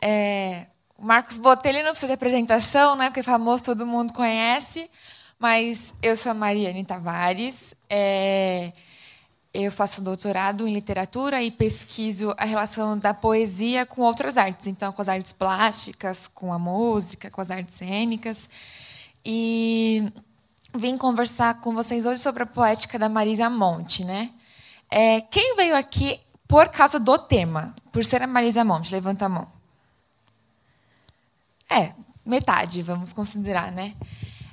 É, o Marcos Botelho não precisa de apresentação, né? Porque é famoso, todo mundo conhece. Mas eu sou a Mariane Tavares. É, eu faço doutorado em literatura e pesquiso a relação da poesia com outras artes. Então, com as artes plásticas, com a música, com as artes cênicas. E vim conversar com vocês hoje sobre a poética da Marisa Monte, né? É, quem veio aqui por causa do tema, por ser a Marisa Monte, levanta a mão. É, metade, vamos considerar, né?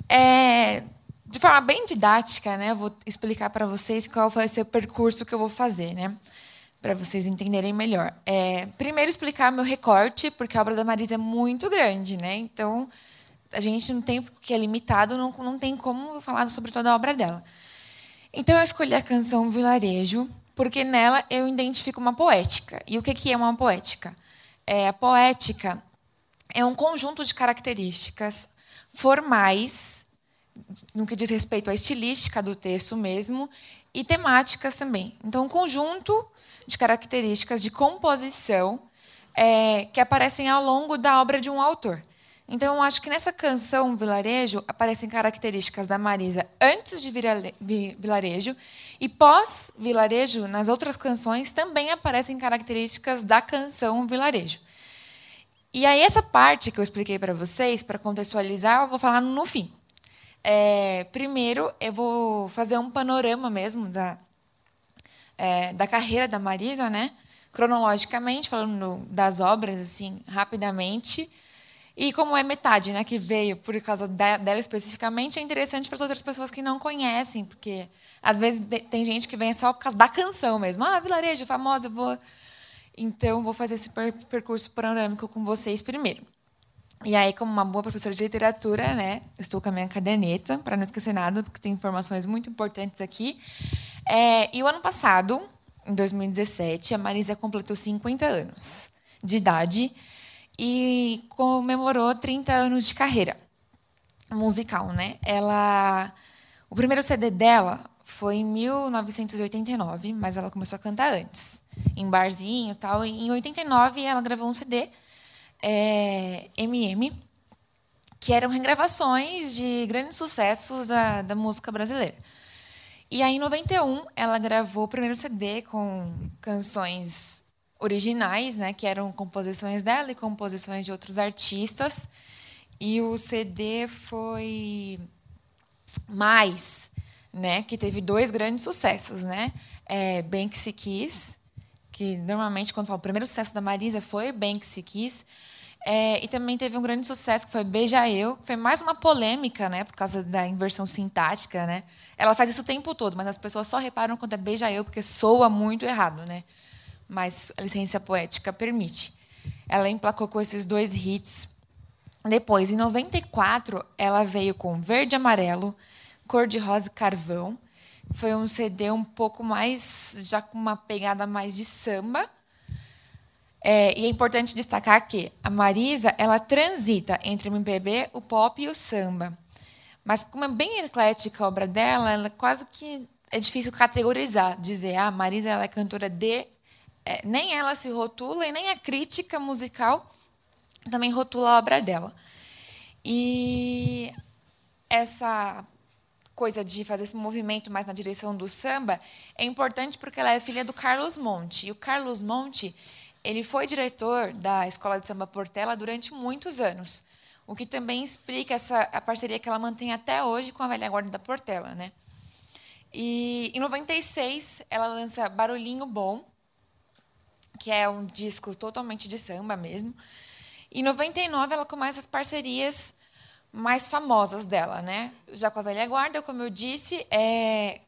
É, de forma bem didática, né? Eu vou explicar para vocês qual vai ser o percurso que eu vou fazer, né? Para vocês entenderem melhor. É, primeiro explicar meu recorte, porque a obra da Marisa é muito grande, né? Então a gente no tempo que é limitado não, não tem como falar sobre toda a obra dela. Então eu escolhi a canção Vilarejo, porque nela eu identifico uma poética. E o que é uma poética? É, a poética é um conjunto de características formais, no que diz respeito à estilística do texto mesmo, e temáticas também. Então, um conjunto de características de composição é, que aparecem ao longo da obra de um autor. Então, eu acho que nessa canção Vilarejo aparecem características da Marisa antes de Vilarejo e pós-Vilarejo, nas outras canções, também aparecem características da canção Vilarejo. E aí, essa parte que eu expliquei para vocês, para contextualizar, eu vou falar no fim. É, primeiro, eu vou fazer um panorama mesmo da, é, da carreira da Marisa, né? cronologicamente, falando das obras, assim, rapidamente. E como é metade né, que veio por causa dela especificamente, é interessante para as outras pessoas que não conhecem, porque às vezes tem gente que vem só por causa da canção mesmo. Ah, vilarejo, famosa, vou. Então, vou fazer esse percurso panorâmico com vocês primeiro. E aí, como uma boa professora de literatura, né, estou com a minha caderneta, para não esquecer nada, porque tem informações muito importantes aqui. É, e o ano passado, em 2017, a Marisa completou 50 anos de idade e comemorou 30 anos de carreira musical, né? Ela o primeiro CD dela foi em 1989, mas ela começou a cantar antes, em barzinho e tal. Em 89 ela gravou um CD, é, MM, que eram regravações de grandes sucessos da, da música brasileira. E aí, em 91, ela gravou o primeiro CD com canções originais, né, que eram composições dela e composições de outros artistas. E o CD foi mais né, que teve dois grandes sucessos, né? É, Bem que se quis, que normalmente quando fala o primeiro sucesso da Marisa foi Bem que se quis, é, e também teve um grande sucesso que foi Beija Eu, que foi mais uma polêmica, né, por causa da inversão sintática, né? Ela faz isso o tempo todo, mas as pessoas só reparam quando é Beija Eu porque soa muito errado, né? Mas a licença poética permite. Ela emplacou com esses dois hits. Depois, em 94, ela veio com Verde e Amarelo, Cor-de-Rosa e Carvão. Foi um CD um pouco mais, já com uma pegada mais de samba. É, e é importante destacar que a Marisa ela transita entre o MPB, o pop e o samba. Mas como é bem eclética a obra dela, ela quase que é difícil categorizar, dizer, ah, a Marisa ela é cantora de... É, nem ela se rotula e nem a crítica musical também rotula a obra dela. E essa coisa de fazer esse movimento mais na direção do samba é importante porque ela é filha do Carlos Monte. E o Carlos Monte ele foi diretor da Escola de Samba Portela durante muitos anos, o que também explica essa a parceria que ela mantém até hoje com a velha guarda da Portela, né? E em 96 ela lança Barulhinho Bom, que é um disco totalmente de samba mesmo. Em 99 ela começa as parcerias mais famosas dela, né? Já com a velha guarda, como eu disse, é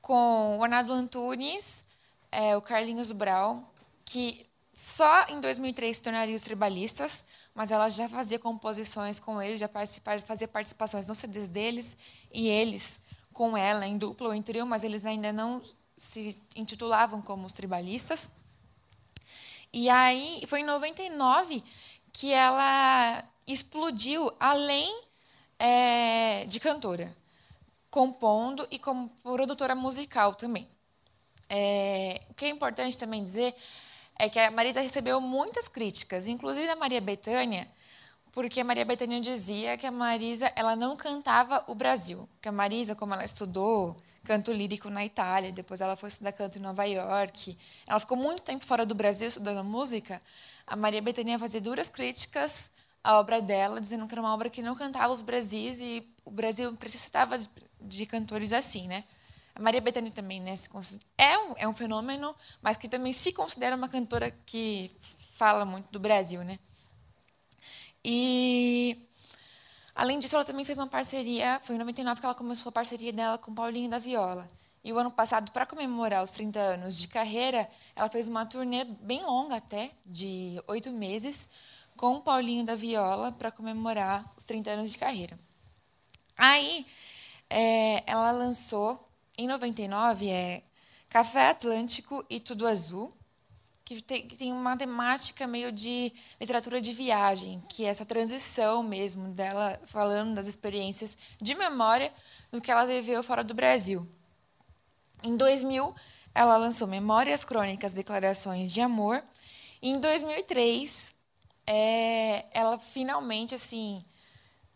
com o Arnaldo Antunes, é, o Carlinhos Brau, que só em 2003 se tornaria os tribalistas, mas ela já fazia composições com eles, já fazia participações nos CDs deles e eles com ela em dupla ou em trio, mas eles ainda não se intitulavam como os tribalistas. E aí foi em 99 que ela explodiu além é, de cantora, compondo e como produtora musical também. É, o que é importante também dizer é que a Marisa recebeu muitas críticas, inclusive da Maria Bethânia, porque a Maria Bethânia dizia que a Marisa ela não cantava o Brasil, que a Marisa, como ela estudou canto lírico na Itália, depois ela foi estudar canto em Nova York, ela ficou muito tempo fora do Brasil estudando música, a Maria Bethânia fazia duras críticas à obra dela, dizendo que era uma obra que não cantava os Brasis e o Brasil precisava de cantores assim, né? A Maria Bethânia também né, é, um, é um fenômeno, mas que também se considera uma cantora que fala muito do Brasil. Né? E, além disso, ela também fez uma parceria, foi em 99 que ela começou a parceria dela com Paulinho da Viola. E o ano passado, para comemorar os 30 anos de carreira, ela fez uma turnê bem longa até, de oito meses, com o Paulinho da Viola para comemorar os 30 anos de carreira. Aí, é, ela lançou em 99 é Café Atlântico e Tudo Azul, que tem, que tem uma temática meio de literatura de viagem, que é essa transição mesmo dela falando das experiências de memória do que ela viveu fora do Brasil. Em 2000, ela lançou Memórias Crônicas, Declarações de Amor. E em 2003, é, ela finalmente assim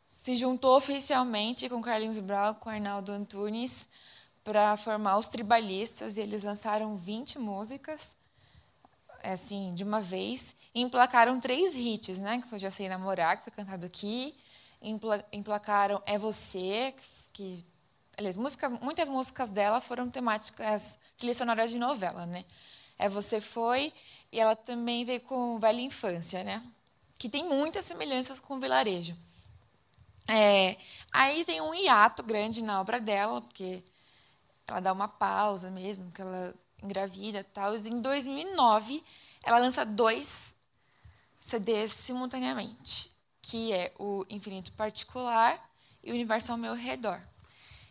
se juntou oficialmente com Carlinhos Brau, com Arnaldo Antunes, para formar os tribalistas e eles lançaram 20 músicas assim de uma vez e emplacaram três hits né que foi já sei namorar que foi cantado aqui emplacaram é você que aliás músicas muitas músicas dela foram temáticas sonoras de novela né. É você foi e ela também veio com velha infância né que tem muitas semelhanças com o vilarejo é, aí tem um hiato grande na obra dela porque ela dá uma pausa mesmo, que ela engravida e tal. E em 2009, ela lança dois CDs simultaneamente, que é o Infinito Particular e o Universo ao Meu Redor,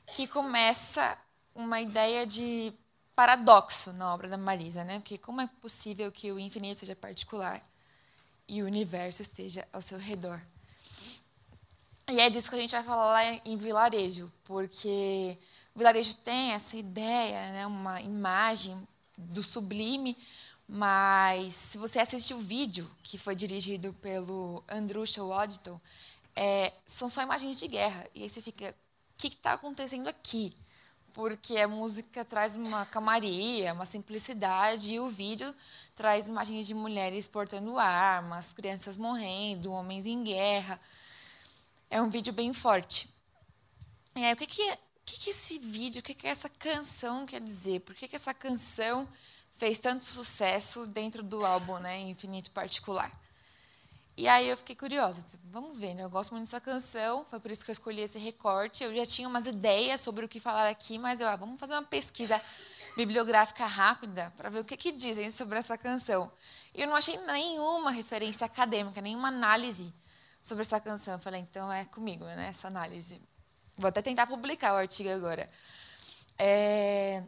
que começa uma ideia de paradoxo na obra da Marisa, né? Porque como é possível que o infinito seja particular e o universo esteja ao seu redor? E é disso que a gente vai falar lá em Vilarejo, porque o vilarejo tem essa ideia, né, uma imagem do sublime, mas se você assistir o vídeo que foi dirigido pelo Andrusha Waddington, é, são só imagens de guerra. E aí você fica, o que está acontecendo aqui? Porque a música traz uma calmaria, uma simplicidade, e o vídeo traz imagens de mulheres portando armas, crianças morrendo, homens em guerra. É um vídeo bem forte. E aí, o que, que o que, que esse vídeo, o que, que essa canção quer dizer? Por que, que essa canção fez tanto sucesso dentro do álbum, né, Infinito Particular? E aí eu fiquei curiosa, tipo, vamos ver, né? Eu gosto muito dessa canção, foi por isso que eu escolhi esse recorte. Eu já tinha umas ideias sobre o que falar aqui, mas eu, ah, vamos fazer uma pesquisa bibliográfica rápida para ver o que, que dizem sobre essa canção. E eu não achei nenhuma referência acadêmica, nenhuma análise sobre essa canção. Eu falei, então é comigo, né? Essa análise. Vou até tentar publicar o artigo agora. É...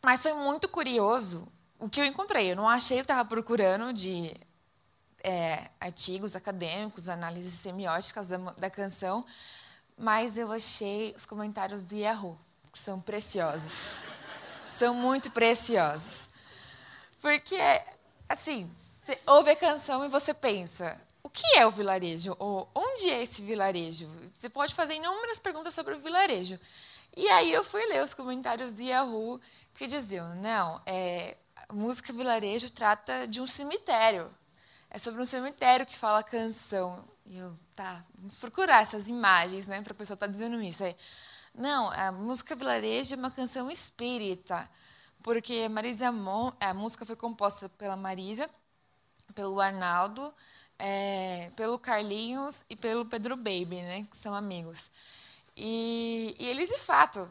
Mas foi muito curioso o que eu encontrei. Eu não achei o que estava procurando de é, artigos acadêmicos, análises semióticas da, da, canção, mas eu achei os comentários do Yahoo, que são preciosos. são muito preciosos. Porque, assim, você ouve a canção e você pensa, o que é o vilarejo? Ou onde é esse vilarejo? Você pode fazer inúmeras perguntas sobre o vilarejo. E aí eu fui ler os comentários do Yahoo que diziam, não, é, a música vilarejo trata de um cemitério. É sobre um cemitério que fala canção. E eu, tá, vamos procurar essas imagens, né, para a pessoa estar tá dizendo isso. Aí, não, a música vilarejo é uma canção espírita, porque Marisa Mon, a música foi composta pela Marisa, pelo Arnaldo, é, pelo Carlinhos e pelo Pedro Baby, né, que são amigos. E, e eles, de fato,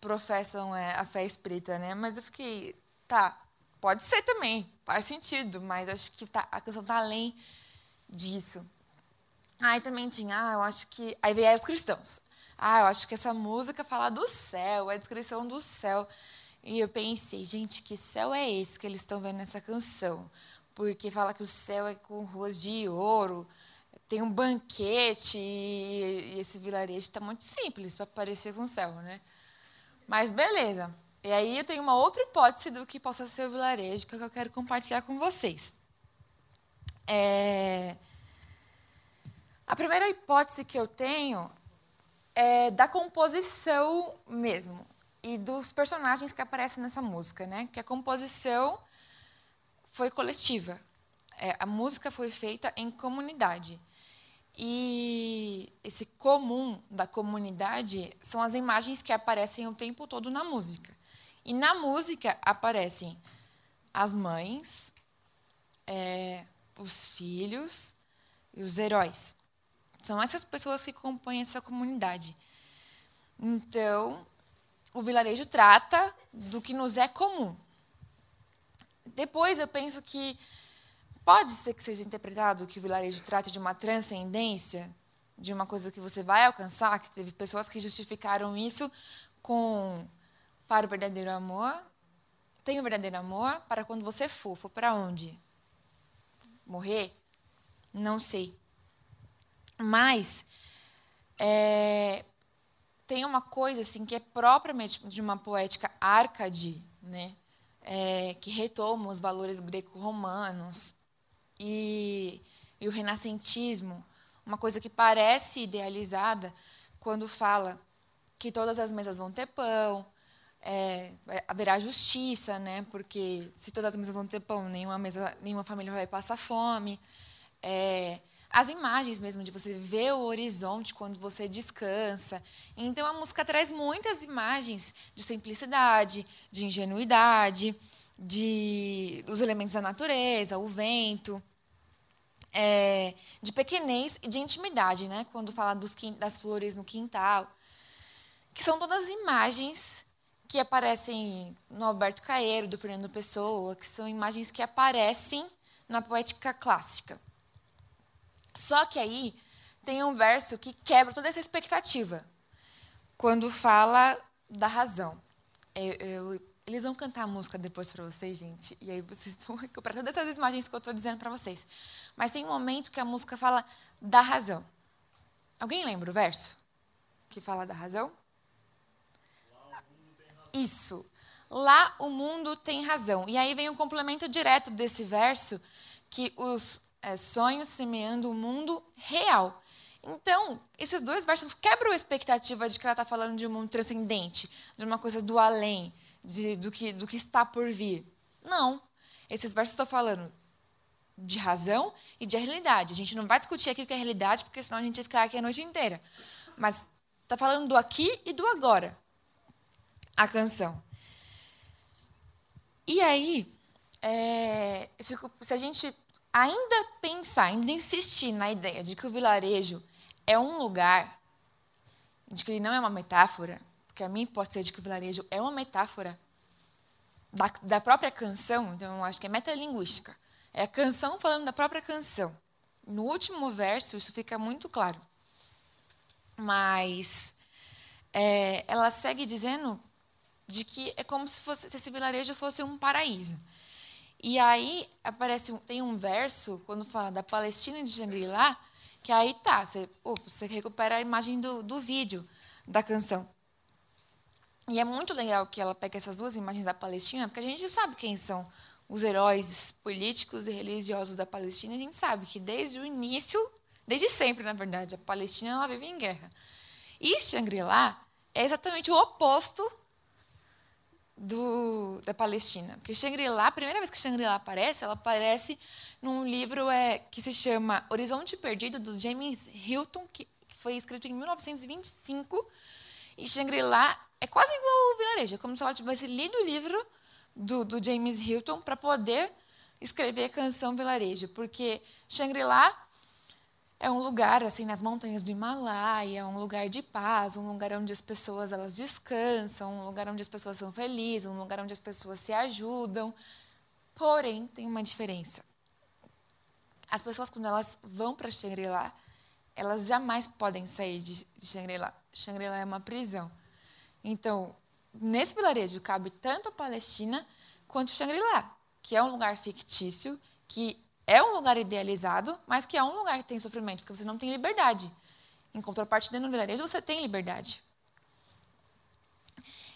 professam é, a fé espírita, né? Mas eu fiquei, tá, Pode ser também, faz sentido, mas acho que tá, a canção está além disso. Aí também tinha, ah, eu acho que. Aí vieram os cristãos. Ah, eu acho que essa música fala do céu, a descrição do céu. E eu pensei, gente, que céu é esse que eles estão vendo nessa canção? Porque fala que o céu é com ruas de ouro, tem um banquete e esse vilarejo está muito simples para parecer com o céu, né? Mas beleza. E aí eu tenho uma outra hipótese do que possa ser o vilarejo que eu quero compartilhar com vocês. É... A primeira hipótese que eu tenho é da composição mesmo e dos personagens que aparecem nessa música, né? Que a composição foi coletiva. É, a música foi feita em comunidade. E esse comum da comunidade são as imagens que aparecem o tempo todo na música. E na música aparecem as mães, é, os filhos e os heróis. São essas pessoas que compõem essa comunidade. Então, o vilarejo trata do que nos é comum. Depois eu penso que Pode ser que seja interpretado que o vilarejo trate de uma transcendência, de uma coisa que você vai alcançar, que teve pessoas que justificaram isso com para o verdadeiro amor. Tem o verdadeiro amor para quando você for. For para onde? Morrer? Não sei. Mas é, tem uma coisa assim que é propriamente de uma poética arcade, né? É, que retoma os valores greco-romanos, e, e o renascentismo, uma coisa que parece idealizada quando fala que todas as mesas vão ter pão, é, haverá justiça, né? Porque se todas as mesas vão ter pão, nenhuma mesa, nenhuma família vai passar fome. É, as imagens mesmo de você ver o horizonte quando você descansa. Então a música traz muitas imagens de simplicidade, de ingenuidade, de os elementos da natureza, o vento, é, de pequenez e de intimidade, né? Quando fala dos, das flores no quintal, que são todas imagens que aparecem no Alberto Caeiro, do Fernando Pessoa, que são imagens que aparecem na poética clássica. Só que aí tem um verso que quebra toda essa expectativa, quando fala da razão. Eu, eu, eles vão cantar a música depois para vocês, gente, e aí vocês vão recuperar todas essas imagens que eu estou dizendo para vocês. Mas tem um momento que a música fala da razão. Alguém lembra o verso que fala da razão? Isso. Lá o mundo tem razão. E aí vem um complemento direto desse verso, que os é, sonhos semeando o mundo real. Então, esses dois versos quebram a expectativa de que ela está falando de um mundo transcendente, de uma coisa do além, de, do, que, do que está por vir. Não. Esses versos estão falando de razão e de realidade. A gente não vai discutir aqui o que é realidade, porque senão a gente vai ficar aqui a noite inteira. Mas está falando do aqui e do agora. A canção. E aí, é, fico, se a gente ainda pensar, ainda insistir na ideia de que o vilarejo é um lugar, de que ele não é uma metáfora, porque a mim pode ser de que o vilarejo é uma metáfora da, da própria canção, então eu acho que é metalinguística. É a canção falando da própria canção. No último verso, isso fica muito claro. Mas é, ela segue dizendo de que é como se, fosse, se esse vilarejo fosse um paraíso. E aí aparece tem um verso quando fala da Palestina de Shangri-La, que aí tá, você, você recupera a imagem do, do vídeo da canção. E é muito legal que ela pega essas duas imagens da Palestina, porque a gente sabe quem são os heróis políticos e religiosos da Palestina. A gente sabe que desde o início, desde sempre, na verdade, a Palestina ela vive em guerra. E Shangri-La é exatamente o oposto do, da Palestina. Porque Shangri-La, a primeira vez que Shangri-La aparece, ela aparece num livro é, que se chama Horizonte Perdido, do James Hilton, que, que foi escrito em 1925. E Shangri-La é quase igual ao vilarejo, é como se ela tivesse lido o livro do, do James Hilton para poder escrever a canção Vilarejo, porque Shangri-La é um lugar assim nas montanhas do Himalaia, um lugar de paz, um lugar onde as pessoas elas descansam, um lugar onde as pessoas são felizes, um lugar onde as pessoas se ajudam. Porém, tem uma diferença. As pessoas, quando elas vão para Shangri-La, elas jamais podem sair de, Shangri-La. Shangri-La é uma prisão. Então, nesse vilarejo cabe tanto a Palestina quanto Shangri-La, que é um lugar fictício, que é um lugar idealizado, mas que é um lugar que tem sofrimento, porque você não tem liberdade. Em contrapartida, no vilarejo, você tem liberdade.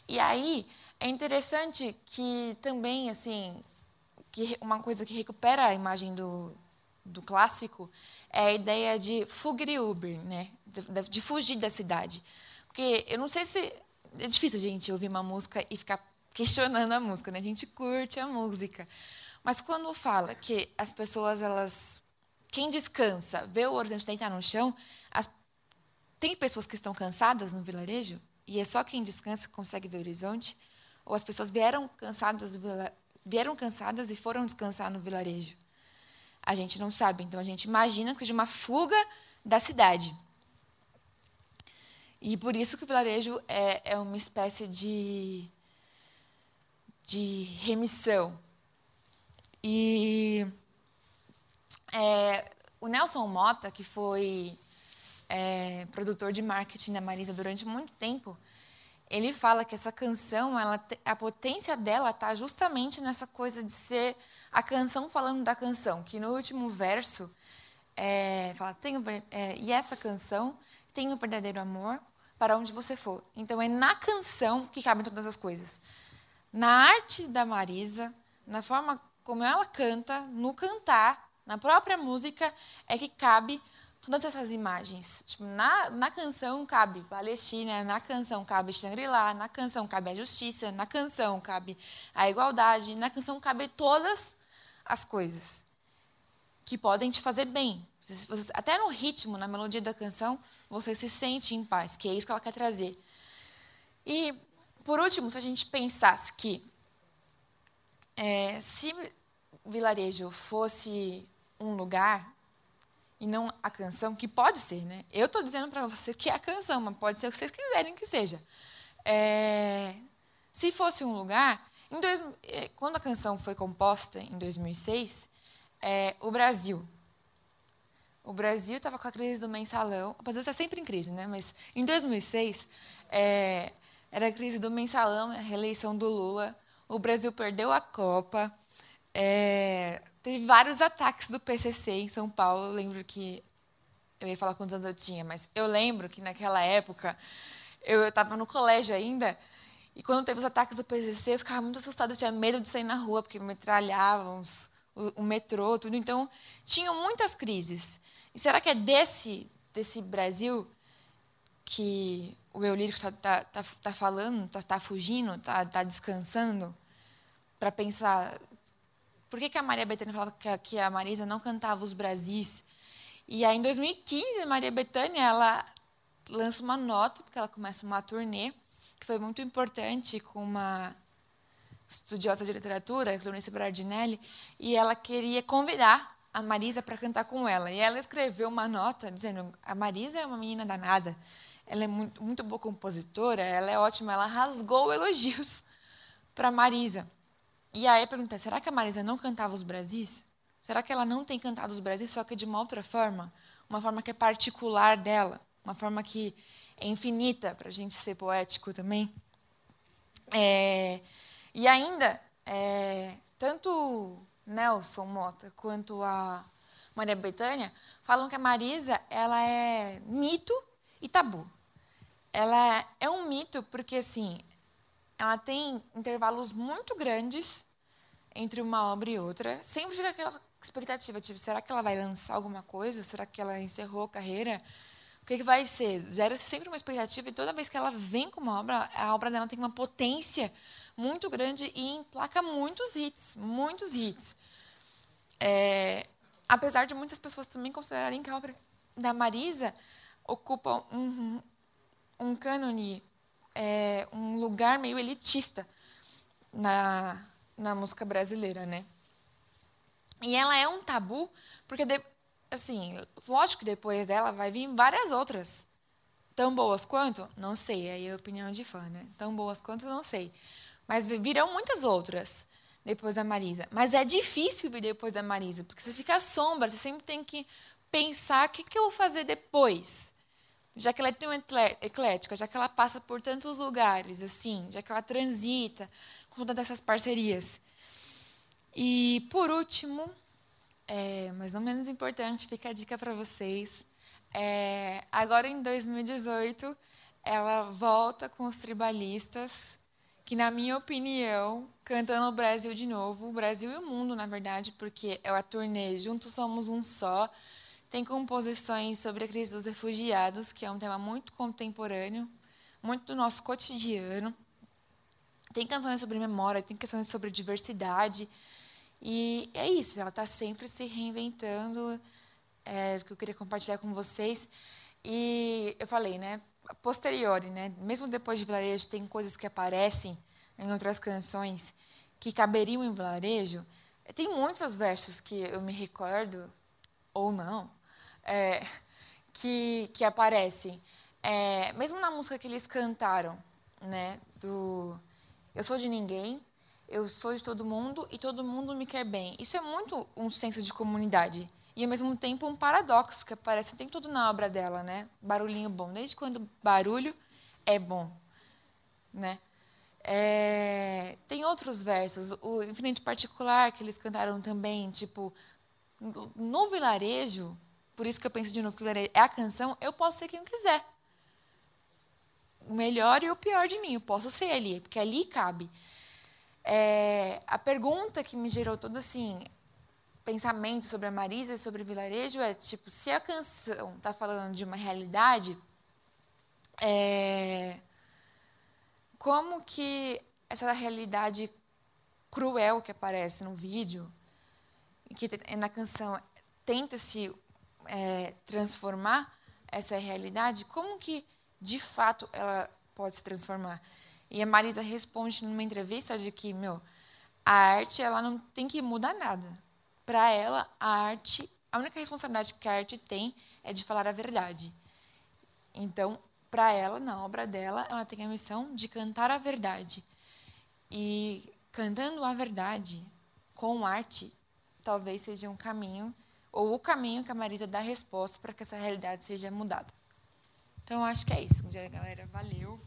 E aí, é interessante que também, assim, que uma coisa que recupera a imagem do, do clássico é a ideia de fugriuber, né? De, de, fugir da cidade. Porque eu não sei se... É difícil gente ouvir uma música e ficar questionando a música, né? A gente curte a música. Mas quando fala que as pessoas, elas... Quem descansa, vê o horizonte deitar no chão, as, tem pessoas que estão cansadas no vilarejo e é só quem descansa que consegue ver o horizonte? Ou as pessoas vieram cansadas, vieram cansadas e foram descansar no vilarejo? A gente não sabe, então a gente imagina que seja uma fuga da cidade. E por isso que o vilarejo é, é uma espécie de, de remissão. E é, o Nelson Mota, que foi é, produtor de marketing da Marisa durante muito tempo, ele fala que essa canção, ela, a potência dela está justamente nessa coisa de ser a canção falando da canção, que no último verso é, fala, tenho, é, e essa canção tem o verdadeiro amor para onde você for. Então é na canção que cabem todas as coisas. Na arte da Marisa, na forma como ela canta, no cantar, na própria música, é que cabe todas essas imagens. Tipo, na, na canção cabe Palestina, na canção cabe Shangri-La, na canção cabe a justiça, na canção cabe a igualdade, na canção cabe todas as coisas que podem te fazer bem. até no ritmo, na melodia da canção, você se sente em paz, que é isso que ela quer trazer. E, por último, se a gente pensasse que é, se vilarejo fosse um lugar e não a canção, que pode ser, né? Eu estou dizendo para você que é a canção, mas pode ser o que vocês quiserem que seja. É, se fosse um lugar, Dois, é, quando a canção foi composta em 2006, é, o Brasil, o Brasil estava com a crise do mensalão. O Brasil está sempre em crise, né? Mas em 2006 é, era a crise do mensalão, a reeleição do Lula. O Brasil perdeu a Copa. É, teve vários ataques do PCC em São Paulo. Eu lembro que eu ia falar quantos anos eu tinha, mas eu lembro que naquela época eu estava no colégio ainda e quando teve os ataques do PCC, eu ficava muito assustada, eu tinha medo de sair na rua, porque metralhavam o, o metrô, tudo. Então, tinham muitas crises. E será que é desse, desse Brasil que o eu lírico está tá, tá, tá falando, está tá fugindo, está tá descansando? Para pensar, por que, que a Maria Bethânia falava que a, que a Marisa não cantava os Brasis? E aí, em 2015, a Maria Bethânia, ela lança uma nota, porque ela começa uma turnê, que foi muito importante com uma estudiosa de literatura, Clarice Bardinelli, e ela queria convidar a Marisa para cantar com ela. E ela escreveu uma nota dizendo: a Marisa é uma menina danada, ela é muito, muito boa compositora, ela é ótima. Ela rasgou elogios para Marisa. E aí perguntei: será que a Marisa não cantava os Brasis? Será que ela não tem cantado os Brasis, só que de uma outra forma? Uma forma que é particular dela, uma forma que é infinita, para a gente ser poético também. É, e ainda, é, tanto Nelson Mota quanto a Maria Bethânia falam que a Marisa ela é mito e tabu. Ela é um mito porque assim, ela tem intervalos muito grandes entre uma obra e outra. Sempre fica aquela expectativa, tipo, será que ela vai lançar alguma coisa? Será que ela encerrou a carreira? o que, que vai ser? Gera-se sempre uma expectativa e toda vez que ela vem com uma obra, a obra dela tem uma potência muito grande e emplaca muitos hits, muitos hits. É, apesar de muitas pessoas também considerarem que a obra da Marisa ocupa um, um cânone, é, um lugar meio elitista na, na música brasileira, né? E ela é um tabu porque de, assim, lógico que depois dela vai vir várias outras. Tão boas quanto? Não sei, aí é a opinião de fã, né? Tão boas quanto, não sei. Mas virão muitas outras. depois da Marisa. Mas é difícil viver depois da Marisa, porque você fica à sombra, você sempre tem que pensar o que, que eu vou fazer depois. Já que ela é tão eclética, já que ela passa por tantos lugares, assim, já que ela transita com todas essas parcerias. E, por último, é, mas não menos importante, fica a dica para vocês. É, agora, em 2018, ela volta com os tribalistas, que, na minha opinião, cantando o Brasil de novo, o Brasil e o mundo, na verdade, porque é a turnê Juntos Somos Um Só. Tem composições sobre a crise dos refugiados, que é um tema muito contemporâneo, muito do nosso cotidiano. Tem canções sobre memória, tem canções sobre diversidade. E é isso, ela está sempre se reinventando, é, que eu queria compartilhar com vocês. E eu falei, né? Posteriori, né? Mesmo depois de Vilarejo, tem coisas que aparecem em outras canções que caberiam em Vilarejo. Tem muitos versos que eu me recordo, ou não, é, que, que aparecem. É, mesmo na música que eles cantaram, né, do Eu Sou de Ninguém, Eu Sou de Todo Mundo e Todo Mundo Me Quer Bem. Isso é muito um senso de comunidade. E, ao mesmo tempo, um paradoxo que aparece tem tudo na obra dela, né? Barulhinho bom. Desde quando barulho é bom, né? É, tem outros versos, o Infinito Particular, que eles cantaram também, tipo, no vilarejo, por isso que eu penso de novo que é a canção, eu posso ser quem eu quiser. O melhor e o pior de mim, eu posso ser ali, porque ali cabe. É, a pergunta que me gerou todo assim pensamento sobre a Marisa e sobre o vilarejo é tipo se a canção está falando de uma realidade é, como que essa realidade cruel que aparece no vídeo que na canção tenta se é, transformar essa realidade, como que de fato ela pode se transformar? E a Marisa responde numa entrevista de que, meu, a arte ela não tem que mudar nada. Para ela, a arte, a única responsabilidade que a arte tem é de falar a verdade. Então, para ela, na obra dela, ela tem a missão de cantar a verdade. E cantando a verdade com arte, talvez seja um caminho ou o caminho que a Marisa dá resposta para que essa realidade seja mudada. Então, acho que é isso, galera. Valeu.